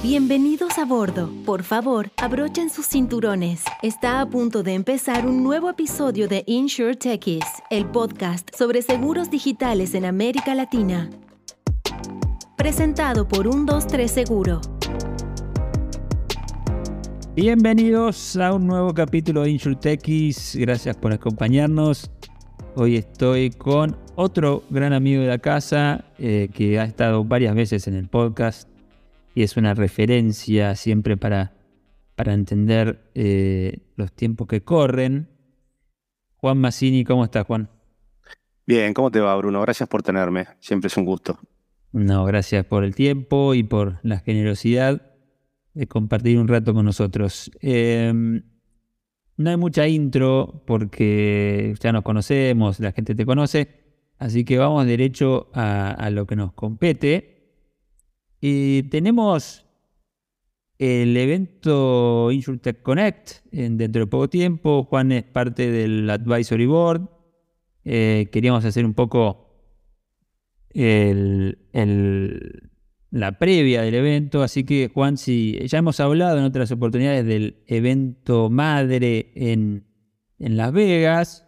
Bienvenidos a bordo. Por favor, abrochen sus cinturones. Está a punto de empezar un nuevo episodio de Insure el podcast sobre seguros digitales en América Latina. Presentado por 123 Seguro. Bienvenidos a un nuevo capítulo de Insure. Gracias por acompañarnos. Hoy estoy con otro gran amigo de la casa eh, que ha estado varias veces en el podcast y es una referencia siempre para, para entender eh, los tiempos que corren. Juan Massini, ¿cómo estás, Juan? Bien, ¿cómo te va, Bruno? Gracias por tenerme. Siempre es un gusto. No, gracias por el tiempo y por la generosidad de compartir un rato con nosotros. Em, no hay mucha intro porque ya nos conocemos, la gente te conoce, así que vamos derecho a, a lo que nos compete. Y tenemos el evento InsurTech Connect dentro de poco tiempo. Juan es parte del Advisory Board. Eh, queríamos hacer un poco la previa del evento. Así que, Juan, si ya hemos hablado en otras oportunidades del evento madre en, Las Vegas.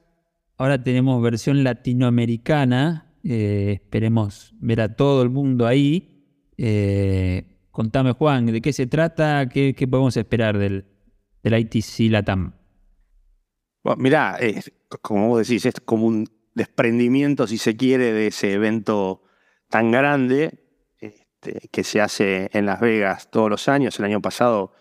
Ahora tenemos versión latinoamericana. Eh, esperemos ver a todo el mundo ahí. Eh, contame, Juan, ¿de qué se trata? ¿Qué, podemos esperar del, del ITC Latam? Bueno, mirá, como vos decís, es como un desprendimiento, si se quiere, de ese evento tan grande este, que se hace en Las Vegas todos los años. El año pasado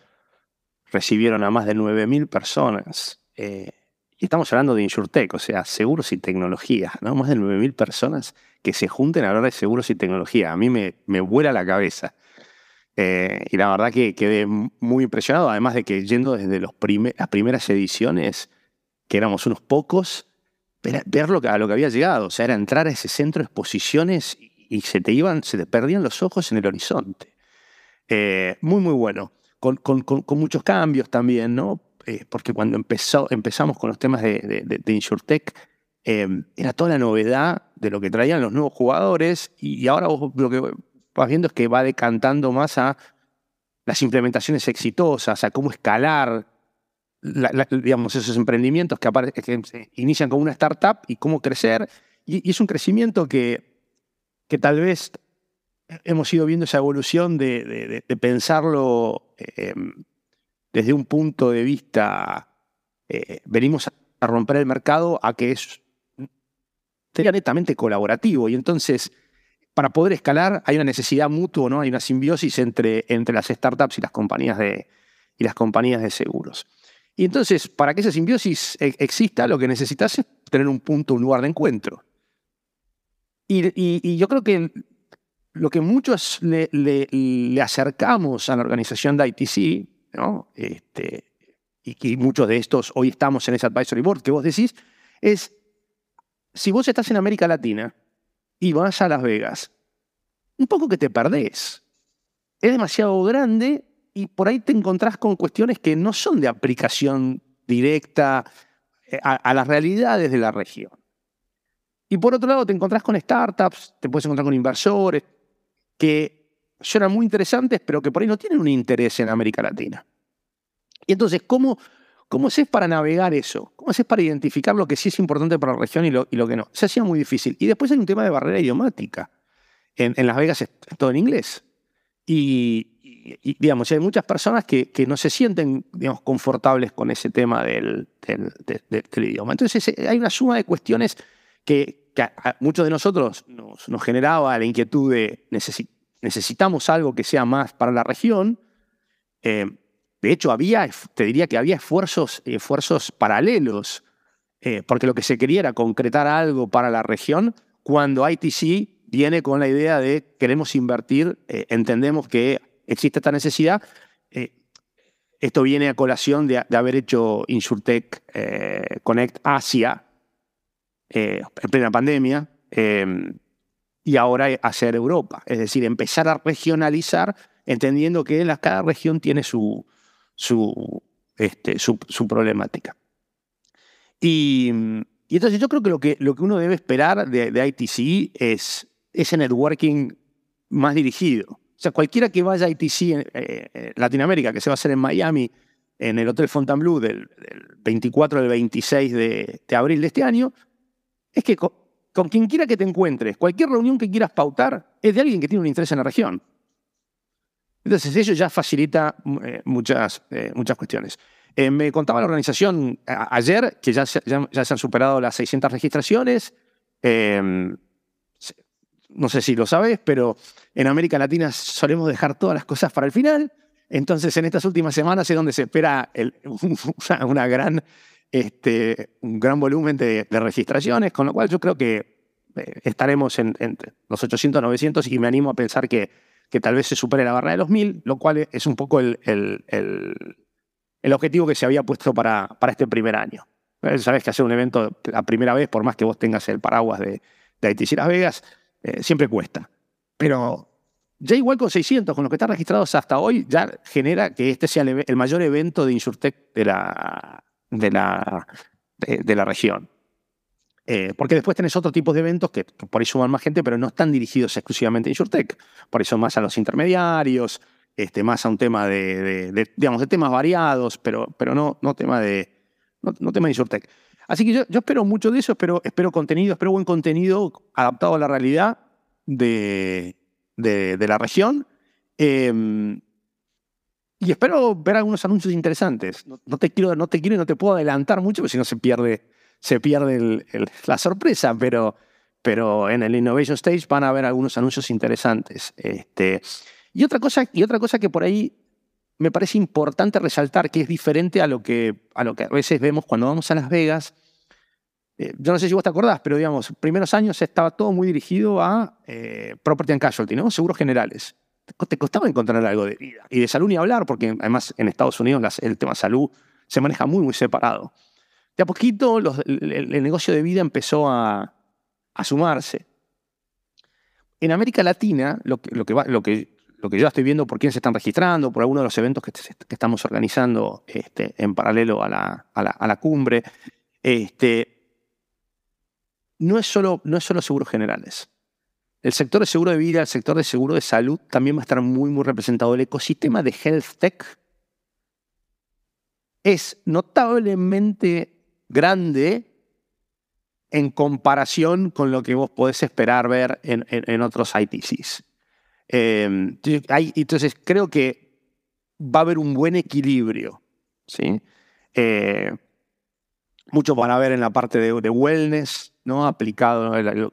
recibieron a más de 9.000 personas. Eh, y estamos hablando de InsurTech, o sea, seguros y tecnología, ¿no? Más de 9.000 personas que se junten a hablar de seguros y tecnología. A mí me, me vuela la cabeza. Eh, y la verdad que quedé muy impresionado, además de que yendo desde los las primeras ediciones, que éramos unos pocos, ver, lo que, a lo que había llegado. O sea, era entrar a ese centro de exposiciones y se te iban, se te perdían los ojos en el horizonte. Eh, muy, muy bueno. Con, con, con, muchos cambios también, ¿no? Eh, porque cuando empezamos con los temas de, de, InsurTech, Em, era toda la novedad de lo que traían los nuevos jugadores y, ahora lo que vas viendo es que va decantando más a las implementaciones exitosas, a cómo escalar digamos, esos emprendimientos que, que, inician como una startup y cómo crecer. Y, es un crecimiento que, tal vez hemos ido viendo esa evolución de, pensarlo em, desde un punto de vista, eh, venimos a romper el mercado a que es sería netamente colaborativo. Y entonces, para poder escalar, hay una necesidad mutua, ¿no? Hay una simbiosis entre, entre las startups y las compañías de, y las compañías de seguros. Y entonces, para que esa simbiosis e, exista, lo que necesitas es tener un punto, un lugar de encuentro. Y, yo creo que lo que muchos le, le, acercamos a la organización de ITC, Este, y que muchos de estos hoy estamos en ese advisory board que vos decís, es si vos estás en América Latina y vas a Las Vegas, un poco que te perdés. Es demasiado grande y por ahí te encontrás con cuestiones que no son de aplicación directa eh, a, las realidades de la región. Y por otro lado te encontrás con startups, te puedes encontrar con inversores que suenan muy interesantes, pero que por ahí no tienen un interés en América Latina. Y entonces, ¿cómo ¿Cómo haces para navegar eso? ¿Cómo haces para identificar lo que sí es importante para la región y lo, que no? Se hacía muy difícil. Y después hay un tema de barrera idiomática. En, Las Vegas es todo en inglés. Y, digamos, hay muchas personas que, no se sienten digamos, confortables con ese tema del, idioma. Entonces hay una suma de cuestiones que, a, muchos de nosotros nos, generaba la inquietud de necesitamos algo que sea más para la región. Eh, de hecho, había, te diría que había esfuerzos, esfuerzos paralelos, eh, porque lo que se quería era concretar algo para la región, cuando ITC viene con la idea de queremos invertir, eh, entendemos que existe esta necesidad. Esto viene a colación de, haber hecho InsurTech Connect Asia en plena pandemia y ahora hacer Europa. Es decir, empezar a regionalizar entendiendo que cada región tiene su, su, este, su, problemática. Y, entonces yo creo que lo, que lo que uno debe esperar de, ITC es ese networking más dirigido. sea, cualquiera que vaya a ITC en eh, Latinoamérica, que se va a hacer en Miami, en el Hotel Fontainebleau del, del 24 al 26 de, abril de este año, es que con, quien quiera que te encuentres, cualquier reunión que quieras pautar, es de alguien que tiene un interés en la región. Entonces, eso ya facilita eh, muchas, eh, muchas cuestiones. me contaba la organización ayer que ya se, ya, ya se han superado las 600 registraciones. Em, no sé si lo sabes, pero en América Latina solemos dejar todas las cosas para el final. Entonces, en estas últimas semanas es donde se espera una, gran, este, un gran volumen de, registraciones, con lo cual yo creo que eh, estaremos en, los 800, 900 y me animo a pensar que, que tal vez se supere la barra de los 1000, lo cual es un poco el, el, el, objetivo que se había puesto para, para este primer año. Eh, sabes que hacer un evento la primera vez, por más que vos tengas el paraguas de, de ITC Las Vegas, eh, siempre cuesta. Pero ya igual con 600, con lo que están registrados hasta hoy, ya genera que este sea el, mayor evento de Insurtech de la, de la, de, la región. Eh, porque después tenés otro tipo de eventos que, por ahí suman más gente, pero no están dirigidos exclusivamente a Insurtech. Por eso más a los intermediarios, este, más a un tema de, digamos, de temas variados, pero, pero no, no tema de, no, tema de Insurtech. Así que yo, espero mucho de eso, espero, espero contenido, espero buen contenido adaptado a la realidad de, de, la región. Em, y espero ver algunos anuncios interesantes. No, te quiero, no te quiero y no te puedo adelantar mucho, porque si no se pierde, se pierde la sorpresa, pero, pero en el Innovation Stage van a haber algunos anuncios interesantes. Este, y, otra cosa, y otra cosa que por ahí me parece importante resaltar que es diferente a lo que, a lo que a veces vemos cuando vamos a Las Vegas. Eh, yo no sé si vos te acordás, pero digamos, primeros años estaba todo muy dirigido a eh, property and casualty, ¿no? Seguros generales. Te costaba encontrar algo de vida. Y de salud ni hablar, porque además en Estados Unidos el tema salud se maneja muy, muy separado. De a poquito el, negocio de vida empezó a, a sumarse. En América Latina, lo que, lo que, lo que que yo estoy viendo por quién se están registrando, por algunos de los eventos que, estamos organizando este, en paralelo a la, a la, cumbre, este, no, es solo, no es solo seguros generales. El sector de seguro de vida, el sector de seguro de salud también va a estar muy, muy representado. El ecosistema de health tech es notablemente grande en comparación con lo que vos podés esperar ver en, en otros ITCs. Em, entonces creo que va a haber un buen equilibrio. ¿sí? Eh, mucho van a ver en la parte de, wellness, ¿no? aplicado el,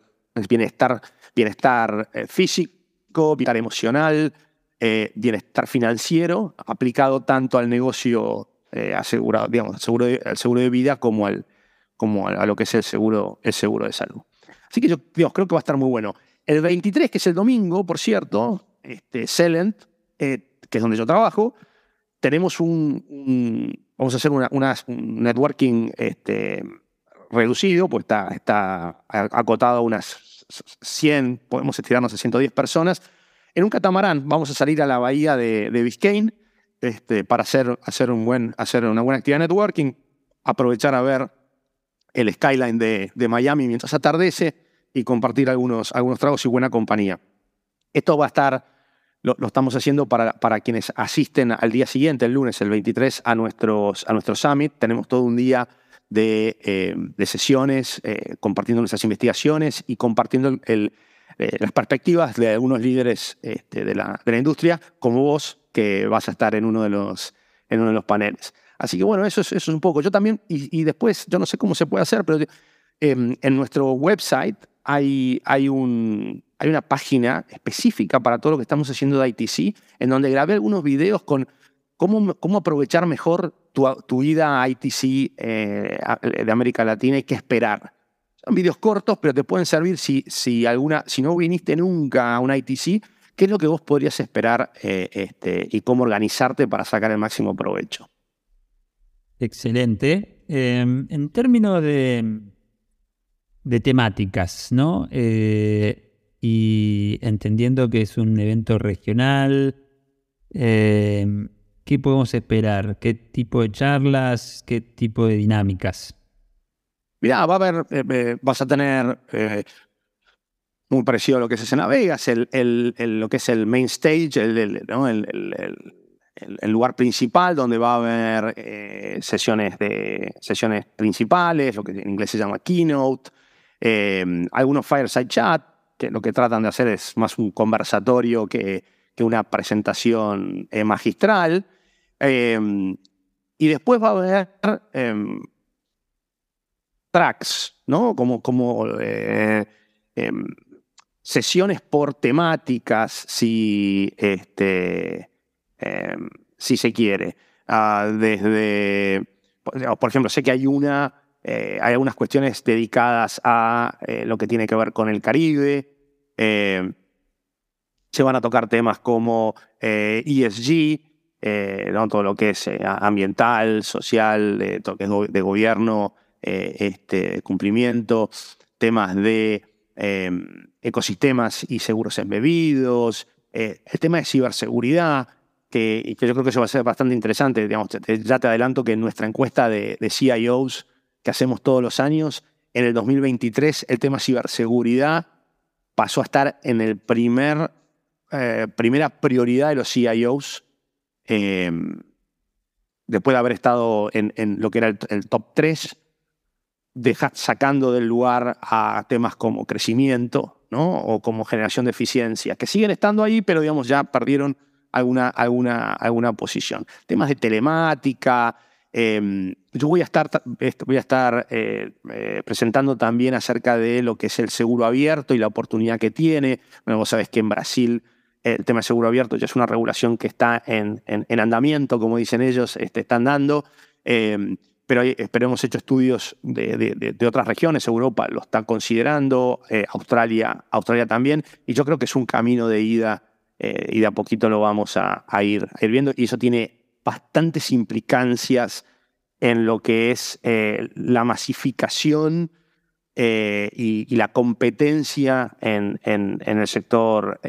bienestar, bienestar eh, físico, bienestar emocional, eh, bienestar financiero, aplicado tanto al negocio asegurado, digamos, al seguro, de, vida como, al, como a, lo que es el seguro, el seguro de salud. Así que yo creo que va a estar muy bueno. El 23, que es el domingo, por cierto, este, Celent, eh, que es donde yo trabajo, tenemos un, vamos a hacer una, un networking este, reducido, pues está, está acotado a unas 100, podemos estirarnos a 110 personas. En un catamarán vamos a salir a la bahía de, Biscayne este, para hacer, hacer, un buen, hacer una buena actividad de networking, aprovechar a ver el skyline de, Miami mientras atardece y compartir algunos, algunos tragos y buena compañía. Esto va a estar, lo, estamos haciendo para, para, quienes asisten al día siguiente, el lunes, el 23, a, nuestros, a nuestro summit. Tenemos todo un día de, eh, de sesiones, eh, compartiendo nuestras investigaciones y compartiendo el, eh, las perspectivas de algunos líderes este, de, la, de, la, industria, como vos, que vas a estar en uno de los, en uno de los paneles. Así que bueno, eso es, eso es un poco. Yo también, y, y después, yo no sé cómo se puede hacer, pero em, en nuestro website hay, hay, un, hay una página específica para todo lo que estamos haciendo de ITC, en donde grabé algunos videos con cómo, cómo aprovechar mejor tu, tu ida a ITC eh, de América Latina y qué esperar. Son videos cortos, pero te pueden servir si, si, alguna, si no viniste nunca a un ITC, qué es lo que vos podrías esperar eh, este, y cómo organizarte para sacar el máximo provecho. Excelente. Em, en términos de, de temáticas, ¿no? Eh, y entendiendo que es un evento regional, eh, ¿qué podemos esperar? ¿Qué tipo de charlas? ¿Qué tipo de dinámicas? Mira, va a haber, eh, vas a tener muy parecido a lo que es Escena Vegas, el, el, lo que es el main stage, el, lugar principal donde va a haber eh, sesiones, de, sesiones principales, lo que en inglés se llama keynote, eh, algunos fireside chat, que lo que tratan de hacer es más un conversatorio que, que una presentación eh, magistral. y después va a haber em, tracks, ¿no? Como, como em, sesiones por temáticas, si, este, em, si se quiere. Ah, desde, por ejemplo, sé que hay una, eh, hay algunas cuestiones dedicadas a eh, lo que tiene que ver con el Caribe. Em, se van a tocar temas como ESG, eh, ¿no? todo lo que es ambiental, social, de, de gobierno, este, cumplimiento, temas de em, ecosistemas y seguros embebidos, eh, el tema de ciberseguridad, que, yo creo que eso va a ser bastante interesante. Digamos, ya te adelanto que en nuestra encuesta de, CIOs que hacemos todos los años, en el 2023 el tema ciberseguridad pasó a estar en el primer, eh, primera prioridad de los CIOs, eh, después de haber estado en, lo que era el, top 3, sacando del lugar a temas como crecimiento, o como generación de eficiencia, que siguen estando ahí, pero digamos ya perdieron alguna, alguna, alguna posición. Temas de telemática. Em, yo voy a estar, voy a estar eh, eh, presentando también acerca de lo que es el seguro abierto y la oportunidad que tiene. Bueno, vos sabés que en Brasil el tema de seguro abierto ya es una regulación que está en, en, andamiento, como dicen ellos, este, están dando. Em, pero, hemos hecho estudios de, otras regiones, Europa lo está considerando, eh, Australia, Australia también, y yo creo que es un camino de ida eh, y de a poquito lo vamos a, ir, viendo, y eso tiene bastantes implicancias en lo que es eh, la masificación y, la competencia en, en el sector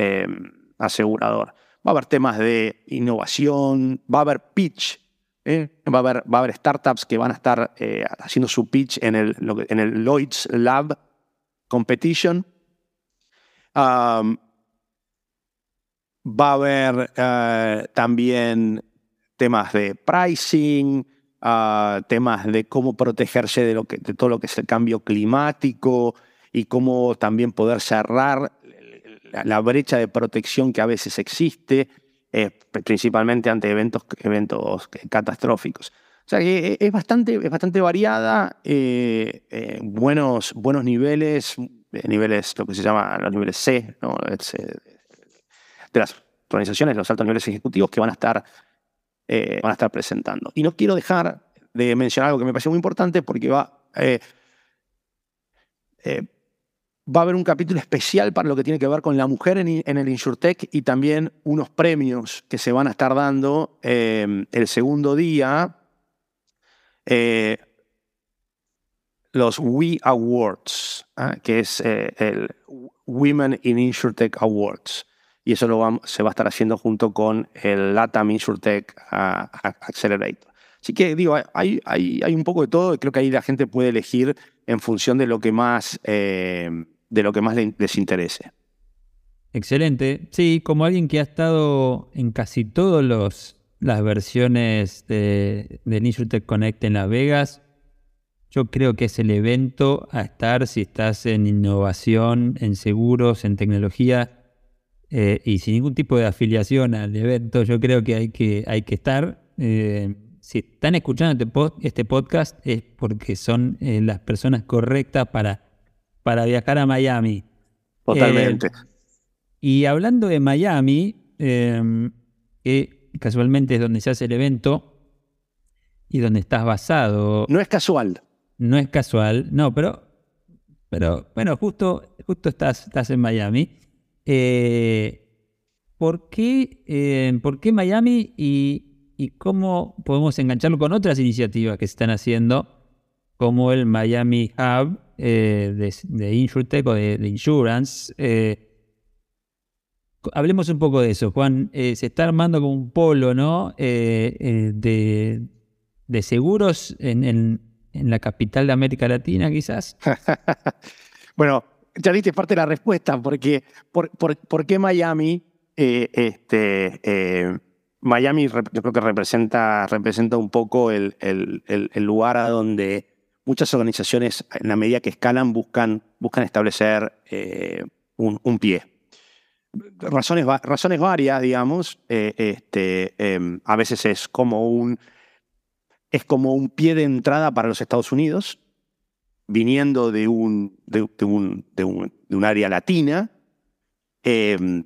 asegurador. Va a haber temas de innovación, va a haber pitch ¿eh? va, a haber, va, a haber, startups que van a estar eh, haciendo su pitch en el, en el Lloyds Lab Competition. va a haber eh, también temas de pricing, ah, temas de cómo protegerse de, lo que, de todo lo que es el cambio climático y cómo también poder cerrar la brecha de protección que a veces existe. Eh, principalmente ante eventos, eventos catastróficos. O sea que eh, es bastante, es bastante variada, eh, buenos, buenos niveles, niveles, lo que se llama los niveles C, de las organizaciones, los altos niveles ejecutivos que van a estar, van a estar presentando. Y no quiero dejar de mencionar algo que me parece muy importante porque va va a haber un capítulo especial para lo que tiene que ver con la mujer en, el InsurTech y también unos premios que se van a estar dando em, el segundo día. Eh, los We Awards, ¿ah? que es eh, el Women in InsurTech Awards. Y eso lo se va a estar haciendo junto con el LATAM InsurTech ah, Accelerator. Así que digo, hay, hay, un poco de todo y creo que ahí la gente puede elegir en función de lo que más de lo que más les interese. Excelente. Sí, como alguien que ha estado en casi todas las versiones de, de Connect en Las Vegas, yo creo que es el evento a estar si estás en innovación, en seguros, en tecnología eh, y sin ningún tipo de afiliación al evento. Yo creo que hay que, hay que estar. Eh, si están escuchando este, este podcast es porque son eh, las personas correctas para para viajar a Miami. Totalmente. Eh, y hablando de Miami, em, que casualmente es donde se hace el evento y donde estás basado. No es casual. No es casual, no, pero, pero bueno, justo, justo estás, estás en Miami. Eh, ¿por, qué, eh, ¿Por qué Miami y, y cómo podemos engancharlo con otras iniciativas que se están haciendo, como el Miami Hub eh, de, de InsurTech o de, Insurance. Eh, hablemos un poco de eso, Juan. Eh, se está armando como un polo, ¿no? De, seguros en, la capital de América Latina, quizás. bueno, ya diste parte de la respuesta, porque ¿por, por, qué Miami? Este, Miami yo creo que representa, representa un poco el, el, lugar a donde muchas organizaciones, en la medida que escalan, buscan, buscan establecer eh, un, un, pie. Razones, razones varias, digamos. este, em, a veces es como, un, es como un pie de entrada para los Estados Unidos viniendo de un, de, un, de un, área latina, em,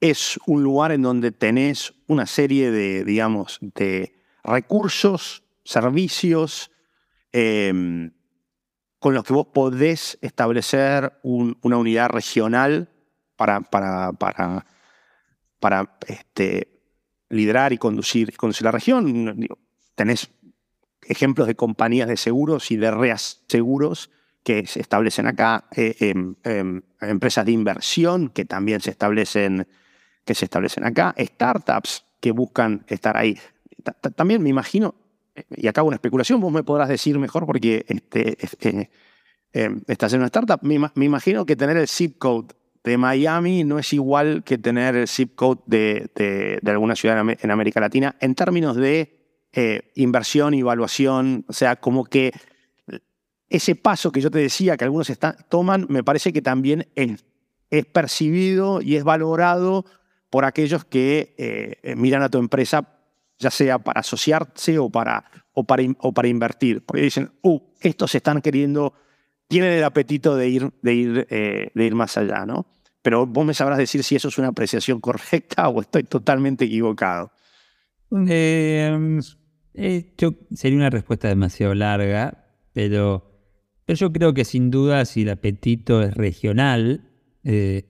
es un lugar en donde tenés una serie de, digamos, de recursos, servicios, em, con los que vos podés establecer una unidad regional para, este, liderar y conducir, conducir la región. tenés ejemplos de compañías de seguros y de reaseguros que se establecen acá, eh, em, em, empresas de inversión que también se establecen, que se establecen acá, startups que buscan estar ahí. también me imagino, y acá una especulación, vos me podrás decir mejor porque este, este em, estás en una startup, me, imagino que tener el zip code de Miami no es igual que tener el zip code de, alguna ciudad en América Latina en términos de eh, inversión y evaluación, o sea, como que ese paso que yo te decía que algunos toman, me parece que también es, percibido y es valorado por aquellos que eh, miran a tu empresa, ya sea para asociarse o para, o para, o para invertir. Porque dicen, uh, estos están queriendo, tienen el apetito de ir, de ir, eh, de ir más allá, ¿no? Pero vos me sabrás decir si eso es una apreciación correcta o estoy totalmente equivocado. Eh, eh, sería una respuesta demasiado larga, pero, pero, yo creo que sin duda si el apetito es regional, eh,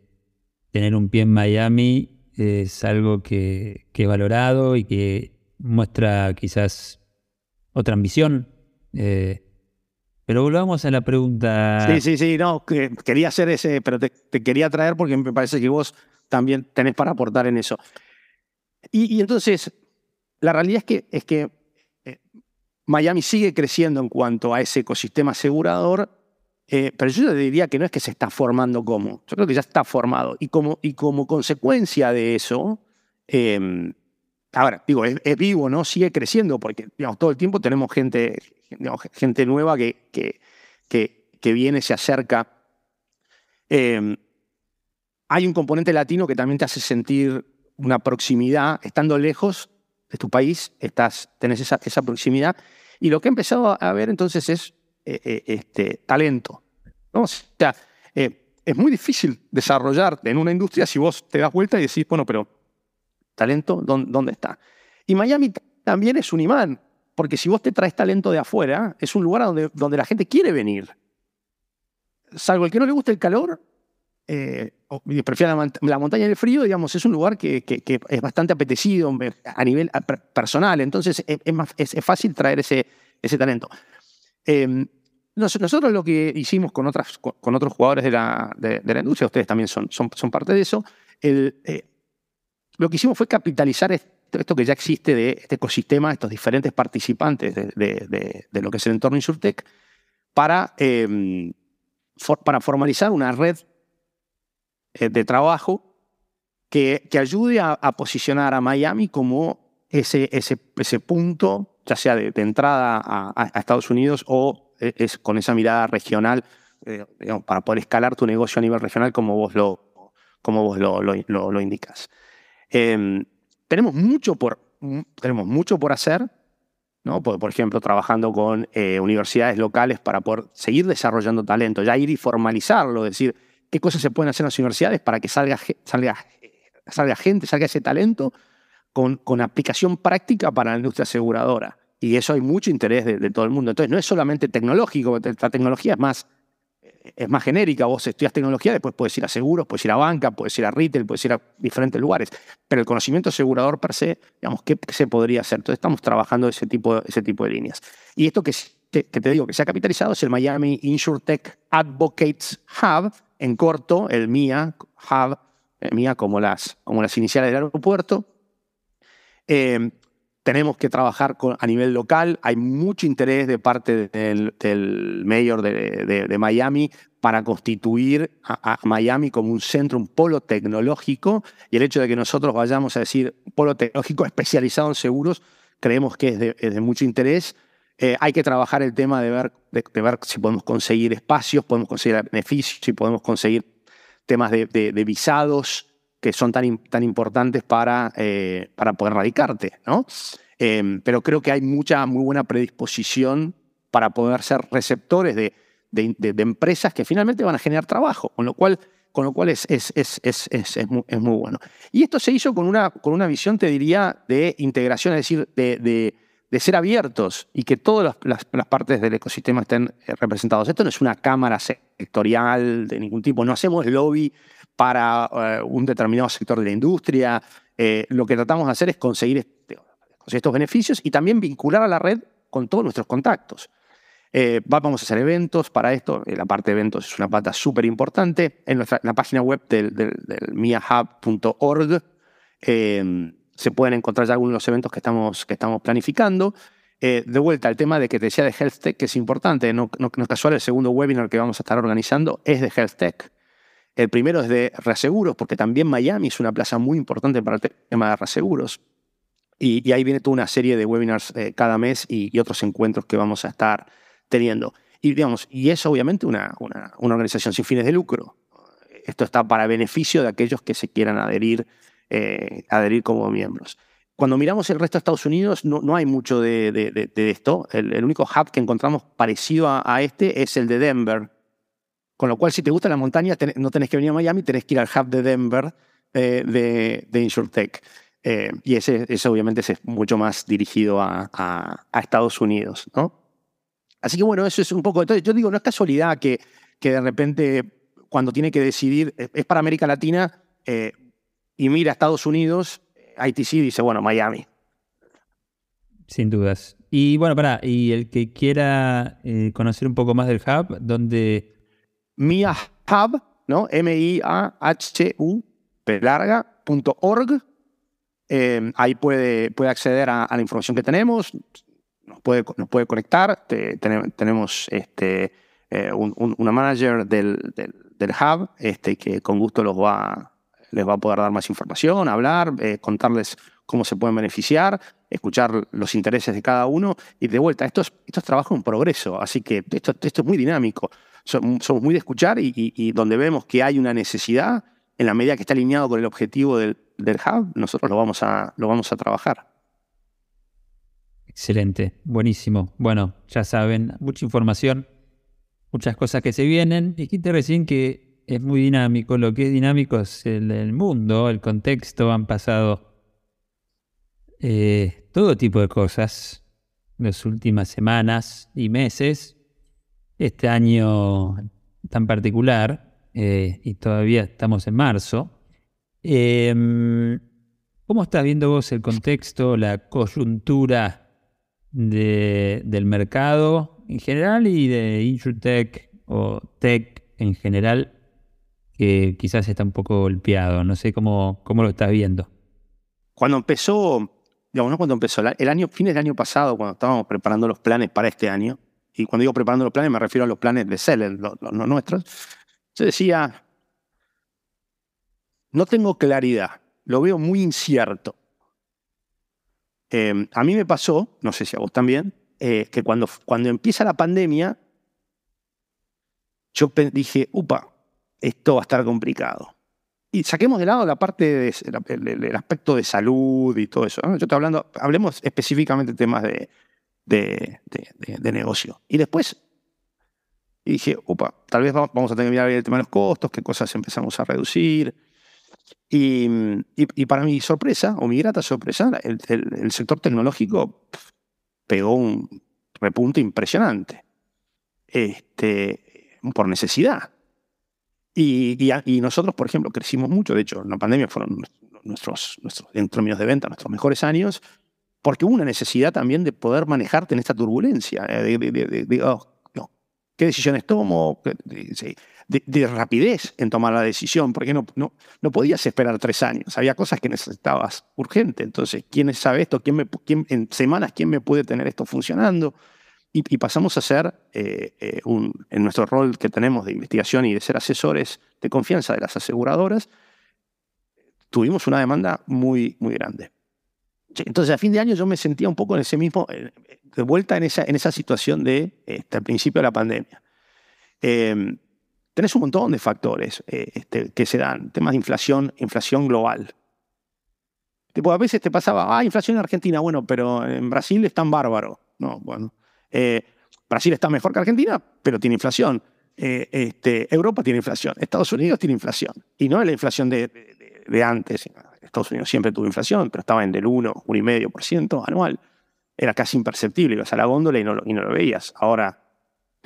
tener un pie en Miami es algo que, que, he valorado y que muestra quizás otra ambición. Eh, pero volvamos a la pregunta. Sí, sí, sí, no, quería hacer ese, pero te, quería traer porque me parece que vos también tenés para aportar en eso. Y, entonces, la realidad es que, es que Miami sigue creciendo en cuanto a ese ecosistema asegurador, eh, pero yo te diría que no es que se está formando como, yo creo que ya está formado. Y como, y como consecuencia de eso, eh, ahora, digo, es, vivo, ¿no? Sigue creciendo porque digamos, todo el tiempo tenemos gente, gente nueva que, que, que, viene, se acerca. Em, hay un componente latino que también te hace sentir una proximidad, estando lejos, de tu país, estás, tenés esa, esa proximidad. Y lo que he empezado a ver entonces es eh, eh, este, talento. O sea, eh, es muy difícil desarrollarte en una industria si vos te das vuelta y decís, bueno, pero talento, ¿dónde, está? Y Miami también es un imán, porque si vos te traes talento de afuera, es un lugar donde, donde la gente quiere venir. Salvo el que no le guste el calor, eh, prefiere la, montaña y el frío, digamos, es un lugar que, es bastante apetecido a nivel personal, entonces es, más, es, fácil traer ese, ese talento. Em, nosotros lo que hicimos con, otras, con otros jugadores de la, de, la industria, ustedes también son, son, son parte de eso, el, eh, lo que hicimos fue capitalizar esto, que ya existe de este ecosistema, estos diferentes participantes de, lo que es el entorno InsurTech, para, em, para formalizar una red eh, de trabajo que, que ayude a, posicionar a Miami como ese, ese, ese punto, ya sea de, entrada a, Estados Unidos o eh, es, con esa mirada regional, eh, para poder escalar tu negocio a nivel regional como vos lo, como vos lo, lo, lo, indicas. Em, tenemos, mucho por, tenemos mucho por hacer, ¿no? Por, por ejemplo, trabajando con universidades locales para poder seguir desarrollando talento, ya ir y formalizarlo, decir, qué cosas se pueden hacer en las universidades para que salga, salga, salga gente, salga ese talento con, con aplicación práctica para la industria aseguradora. Y eso hay mucho interés de, todo el mundo. Entonces, no es solamente tecnológico, la tecnología es más, es más genérica. Vos estudias tecnología, después puedes ir a seguros, puedes ir a banca, puedes ir a retail, puedes ir a diferentes lugares. Pero el conocimiento asegurador per se, digamos, ¿qué se podría hacer? Entonces, estamos trabajando ese tipo, ese tipo de líneas. Y esto que, que te digo que se ha capitalizado es el Miami InsurTech Advocates Hub, en corto, el MIA, Hub, MIA como las, como las iniciales del aeropuerto, eh, tenemos que trabajar a nivel local. Hay mucho interés de parte del, mayor de, Miami para constituir a, Miami como un centro, un polo tecnológico. Y el hecho de que nosotros vayamos a decir polo tecnológico especializado en seguros, creemos que es de, mucho interés. Eh, hay que trabajar el tema de ver, de, ver si podemos conseguir espacios, podemos conseguir beneficios, si podemos conseguir temas de, visados que son tan, tan importantes para, eh, para poder radicarte, ¿no? Em, pero creo que hay mucha, muy buena predisposición para poder ser receptores de, de, empresas que finalmente van a generar trabajo, con lo cual, con lo cual es, es, es, es, es muy, muy, bueno. Y esto se hizo con una, con una visión, te diría, de integración, es decir, de, de, de ser abiertos y que todas las, las, partes del ecosistema estén eh, representados. Esto no es una cámara sectorial de ningún tipo, no hacemos lobby para eh, un determinado sector de la industria. Eh, lo que tratamos de hacer es conseguir estos beneficios y también vincular a la red con todos nuestros contactos. Eh, vamos a hacer eventos para esto. la parte de eventos es una pata súper importante. En, nuestra, la página web del, del, miahub.org se pueden encontrar ya algunos de los eventos que estamos, que estamos planificando. de vuelta, el tema de que te decía de Health Tech, que es importante, no, no, no, casual, el segundo webinar que vamos a estar organizando es de Health Tech. El primero es de reaseguros, porque también Miami es una plaza muy importante para el tema de reaseguros. Y, ahí viene toda una serie de webinars eh, cada mes y, otros encuentros que vamos a estar teniendo. Y, digamos, y es obviamente una, una, organización sin fines de lucro. Esto está para beneficio de aquellos que se quieran adherir, eh, adherir como miembros. Cuando miramos el resto de Estados Unidos, no, no hay mucho de, de, esto. El, único hub que encontramos parecido a, este es el de Denver, con lo cual, si te gusta la montaña, no tenés que venir a Miami, tenés que ir al hub de Denver eh, de, de InsurTech. Eh, y ese, ese, obviamente es mucho más dirigido a, a, Estados Unidos. ¿no? Así que bueno, eso es un poco. Entonces, yo digo, no es casualidad que, que de repente, cuando tiene que decidir, es para América Latina eh, y mira a Estados Unidos, ITC dice, bueno, Miami. Sin dudas. Y bueno, para, y el que quiera conocer un poco más del hub, donde Mia Hub, ¿no? Larga.org. Eh, ahí puede, acceder a, la información que tenemos, nos puede, conectar. tenemos este, eh, una manager del, del, hub este, que con gusto los va, les va a poder dar más información, hablar, eh, contarles cómo se pueden beneficiar, escuchar los intereses de cada uno y de vuelta, esto es, esto es trabajo en progreso, así que esto, esto es muy dinámico somos muy de escuchar y, donde vemos que hay una necesidad, en la medida que está alineado con el objetivo del, hub, nosotros lo vamos, a, lo vamos a trabajar. Excelente, buenísimo. Bueno, ya saben, mucha información, muchas cosas que se vienen. Dijiste recién que es muy dinámico. Lo que es dinámico es el, mundo, el contexto. Han pasado eh, todo tipo de cosas las últimas semanas y meses este año tan particular, eh, y todavía estamos en marzo, em, ¿cómo estás viendo vos el contexto, la coyuntura del mercado en general y de InsurTech o tech en general, que quizás está un poco golpeado? No sé cómo, cómo lo estás viendo. Cuando empezó, digamos, ¿no? cuando empezó el año, fines del año pasado, cuando estábamos preparando los planes para este año, y cuando digo preparando los planes me refiero a los planes de Seller, los, nuestros, se decía, no tengo claridad, lo veo muy incierto. Em, a mí me pasó, no sé si a vos también, eh, que cuando, cuando empieza la pandemia, yo dije, upa, esto va a estar complicado. Y saquemos de lado la parte del aspecto de salud y todo eso. Yo estoy hablando, hablemos específicamente de temas de, de, negocio. Y después dije, opa, tal vez vamos a tener que mirar el tema de los costos, qué cosas empezamos a reducir. Y, y, para mi sorpresa, o mi grata sorpresa, el, el, sector tecnológico pegó un repunte impresionante. Este, por necesidad. Y, y, nosotros, por ejemplo, crecimos mucho. De hecho, en la pandemia fueron nuestros, nuestros, en términos de venta, nuestros mejores años porque hubo una necesidad también de poder manejarte en esta turbulencia. Eh, oh, qué decisiones tomo, de, rapidez en tomar la decisión, porque no, no, no podías esperar tres años, había cosas que necesitabas urgente, entonces, ¿quién sabe esto? ¿Quién me, quién, en semanas, ¿quién me puede tener esto funcionando? Y, pasamos a ser, eh, eh, un, en nuestro rol que tenemos de investigación y de ser asesores de confianza de las aseguradoras, tuvimos una demanda muy, muy grande. Entonces, a fin de año yo me sentía un poco en ese mismo, eh, de vuelta en esa, en esa situación de este, al principio de la pandemia. Em, tenés un montón de factores este, que se dan, temas de inflación, inflación global. Tipo, a veces te pasaba, ah, inflación en Argentina, bueno, pero en Brasil es tan bárbaro. No, bueno. Eh, Brasil está mejor que Argentina, pero tiene inflación. Eh, este, Europa tiene inflación. Estados Unidos tiene inflación. Y no es la inflación de, de, antes. Estados Unidos siempre tuvo inflación, pero estaba en del 1, 1,5% anual. Era casi imperceptible. Ibas a la góndola y no, y no lo veías. Ahora,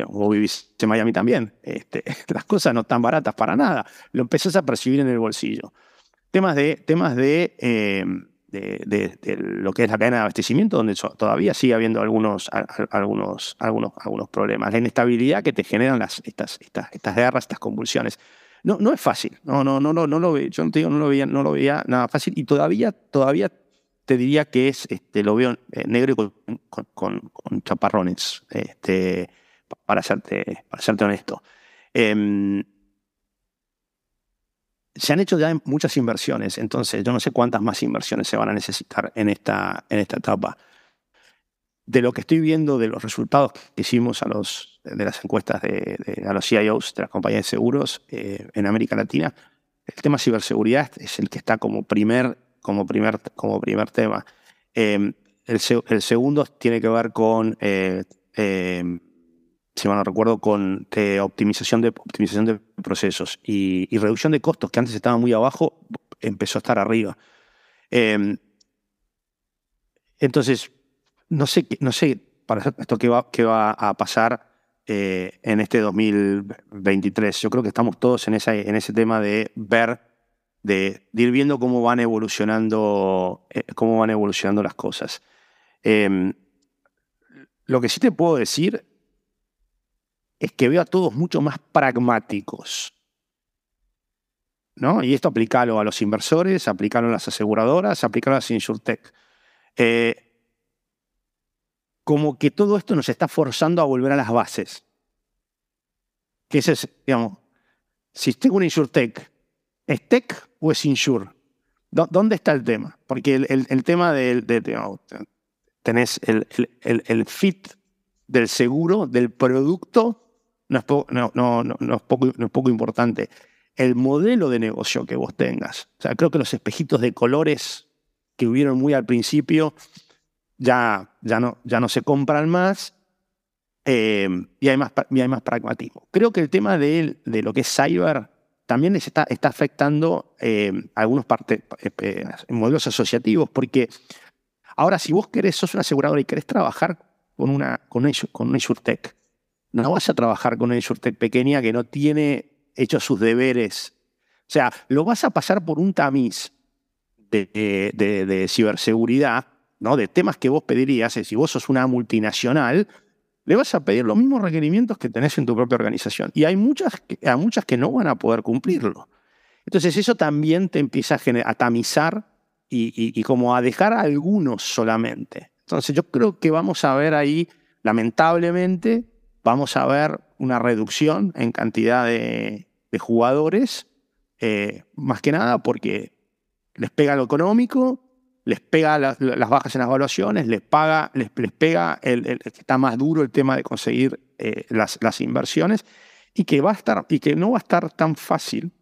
vos vivís en Miami también. Este, las cosas no están baratas para nada. Lo empezás a percibir en el bolsillo. Temas de, temas de eh, de, lo que es la cadena de abastecimiento, donde todavía sigue habiendo algunos, algunos, algunos, algunos problemas. La inestabilidad que te generan las, estas, estas, estas guerras, estas convulsiones. No, no es fácil. No, no, no, no, no lo yo no digo, no lo veía, no lo veía nada fácil. Y todavía, todavía te diría que es, este, lo veo eh, negro con, chaparrones, este, para serte, para serte honesto. Em, se han hecho ya muchas inversiones, entonces yo no sé cuántas más inversiones se van a necesitar en esta, en esta etapa. De lo que estoy viendo, de los resultados que hicimos a los, de las encuestas de, a los CIOs de las compañías de seguros eh, en América Latina, el tema ciberseguridad es el que está como primer, como primer, como primer tema. Em, el, el, segundo tiene que ver con eh, em, si mal no recuerdo, con optimización, de, optimización de procesos y, reducción de costos, que antes estaba muy abajo, empezó a estar arriba. Em, entonces, no sé, no sé para esto qué va, qué va a pasar eh, en este 2023. Yo creo que estamos todos en, esa, en ese tema de ver, de, ir viendo cómo van evolucionando, eh, cómo van evolucionando las cosas. Em, lo que sí te puedo decir es que veo a todos mucho más pragmáticos. ¿no? Y esto aplícalo a los inversores, aplícalo a las aseguradoras, aplícalo a las insurtech. Eh, como que todo esto nos está forzando a volver a las bases. Que ese es, digamos, si tengo una insurtech, ¿es tech o es insure? ¿Dónde está el tema? Porque el, tema del, de, tenés el, fit del seguro, del producto no es, no, es poco, no es poco importante. El modelo de negocio que vos tengas. O sea, creo que los espejitos de colores que hubieron muy al principio ya, ya, no, ya no se compran más eh, y, hay más y hay más pragmatismo. Creo que el tema de, de lo que es cyber también está, está afectando eh, algunos parte, eh, modelos asociativos, porque ahora si vos querés, sos un asegurador y querés trabajar con una, con una, con no vas a trabajar con una insurtech pequeña que no tiene hecho sus deberes. O sea, lo vas a pasar por un tamiz de, de, ciberseguridad, ¿no? de temas que vos pedirías. Si vos sos una multinacional, le vas a pedir los mismos requerimientos que tenés en tu propia organización. Y hay muchas, a muchas que no van a poder cumplirlo. Entonces eso también te empieza a, tamizar y, y, como a dejar a algunos solamente. Entonces yo creo que vamos a ver ahí, lamentablemente, vamos a ver una reducción en cantidad de, jugadores, eh, más que nada porque les pega lo económico, les pega las bajas en las evaluaciones, les, paga, les, pega el, que está más duro el tema de conseguir eh, las, las, inversiones y que, va a estar, y que no va a estar tan fácil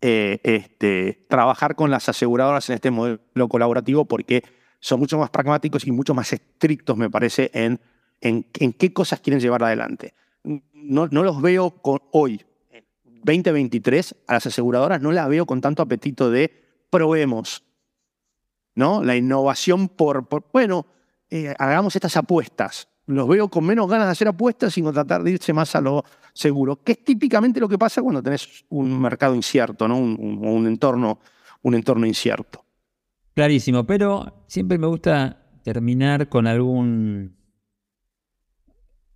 eh, este, trabajar con las aseguradoras en este modelo colaborativo porque son mucho más pragmáticos y mucho más estrictos, me parece, en en, qué cosas quieren llevar adelante. No, no los veo con, hoy, 2023, a las aseguradoras no las veo con tanto apetito de probemos. ¿No? La innovación por, bueno, eh, hagamos estas apuestas. Los veo con menos ganas de hacer apuestas, sino tratar de irse más a lo seguro, que es típicamente lo que pasa cuando tenés un mercado incierto, ¿no? un, entorno, un entorno incierto. Clarísimo, pero siempre me gusta terminar con algún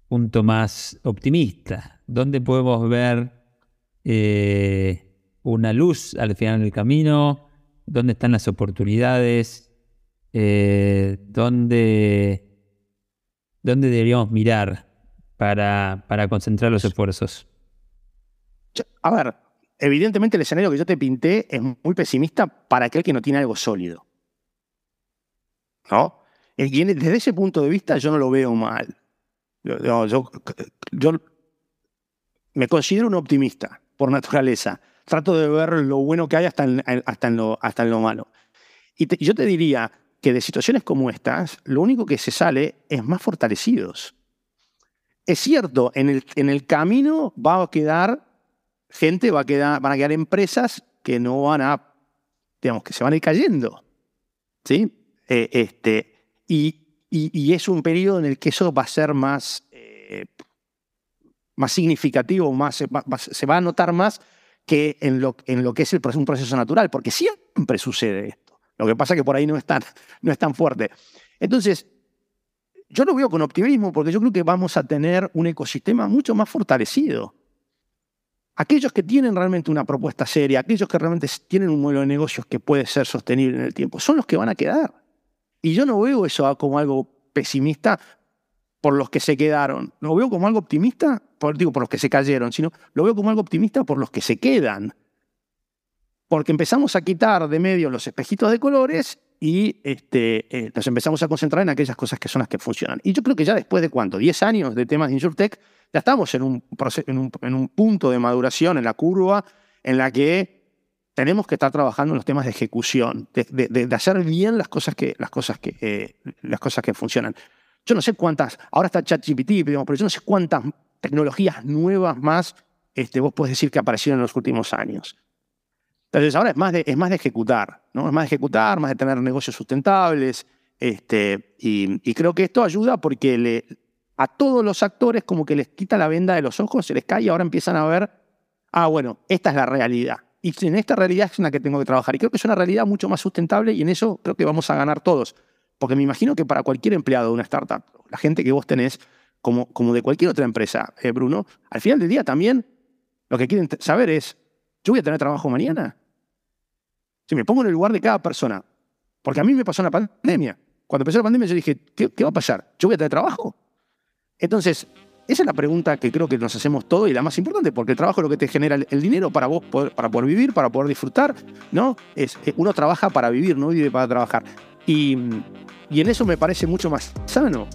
punto más optimista? ¿Dónde podemos ver eh, una luz al final del camino? ¿Dónde están las oportunidades? Eh, ¿dónde, ¿Dónde deberíamos mirar para, para concentrar los esfuerzos? A ver, evidentemente el escenario que yo te pinté es muy pesimista para aquel que no tiene algo sólido. ¿No? desde ese punto de vista yo no lo veo mal. Yo, yo, me considero un optimista por naturaleza. Trato de ver lo bueno que hay hasta en, hasta en, lo, hasta en lo malo. Y yo te diría que de situaciones como estas, lo único que se sale es más fortalecidos. Es cierto, en el, en el camino va a quedar gente, va a quedar, van a quedar empresas que no van a, digamos, que se van a ir cayendo. ¿Sí? Eh, este, y, es un periodo en el que eso va a ser más, eh, más significativo, más, se va a notar más que en lo, en lo que es el, un proceso natural, porque siempre sucede esto. Lo que pasa es que por ahí no es tan, no es tan fuerte. Entonces, yo lo veo con optimismo porque yo creo que vamos a tener un ecosistema mucho más fortalecido. Aquellos que tienen realmente una propuesta seria, aquellos que realmente tienen un modelo de negocios que puede ser sostenible en el tiempo, son los que van a quedar. Y yo no veo eso como algo pesimista por los que se quedaron. Lo veo como algo optimista, por, digo, por los que se cayeron, sino lo veo como algo optimista por los que se quedan. Porque empezamos a quitar de medio los espejitos de colores y este, eh, nos empezamos a concentrar en aquellas cosas que son las que funcionan. Y yo creo que ya después de cuánto, 10 años de temas de InsurTech, ya estamos en un, en un, en un punto de maduración en la curva en la que tenemos que estar trabajando en los temas de ejecución, de, hacer bien las cosas que, las cosas que, eh, las cosas que funcionan. Yo no sé cuántas, ahora está ChatGPT, pero yo no sé cuántas tecnologías nuevas más este, vos podés decir que aparecieron en los últimos años. Entonces ahora es más de, es más de ejecutar, ¿no? Es más de ejecutar, más de tener negocios sustentables. Este, y, creo que esto ayuda porque le, a todos los actores como que les quita la venda de los ojos, se les cae y ahora empiezan a ver, ah, bueno, esta es la realidad. Y en esta realidad es en la que tengo que trabajar. Y creo que es una realidad mucho más sustentable y en eso creo que vamos a ganar todos. Porque me imagino que para cualquier empleado de una startup, la gente que vos tenés, como, como de cualquier otra empresa, eh, Bruno, al final del día también lo que quieren saber es, ¿yo voy a tener trabajo mañana? Si me pongo en el lugar de cada persona, porque a mí me pasó la pandemia. Cuando empezó la pandemia yo dije, ¿qué, qué va a pasar? ¿Yo voy a tener trabajo? Entonces, esa es la pregunta que creo que nos hacemos todos y la más importante, porque el trabajo es lo que te genera el, dinero para vos, poder, para poder vivir, para poder disfrutar, ¿no? Es, eh, uno trabaja para vivir, no vive para trabajar. Y, y en eso me parece mucho más sano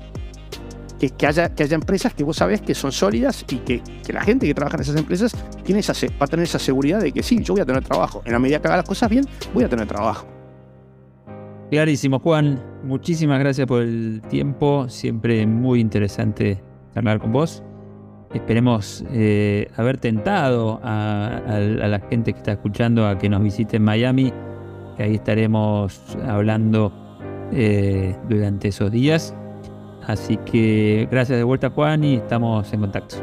que, que, haya, que haya empresas que vos sabés que son sólidas y que, que la gente que trabaja en esas empresas tiene esa, va a tener esa seguridad de que sí, yo voy a tener trabajo. En la medida que haga las cosas bien, voy a tener trabajo. Clarísimo, Juan. Muchísimas gracias por el tiempo. Siempre muy interesante hablar con vos. Esperemos eh, haber tentado a, la gente que está escuchando a que nos visite en Miami, que ahí estaremos hablando eh, durante esos días. Así que gracias de vuelta Juan y estamos en contacto.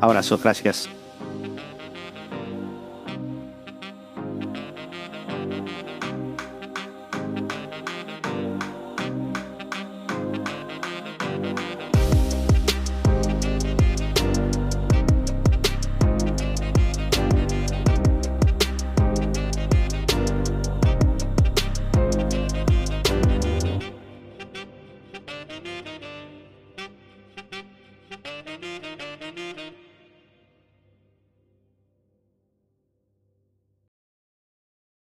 Abrazos, gracias.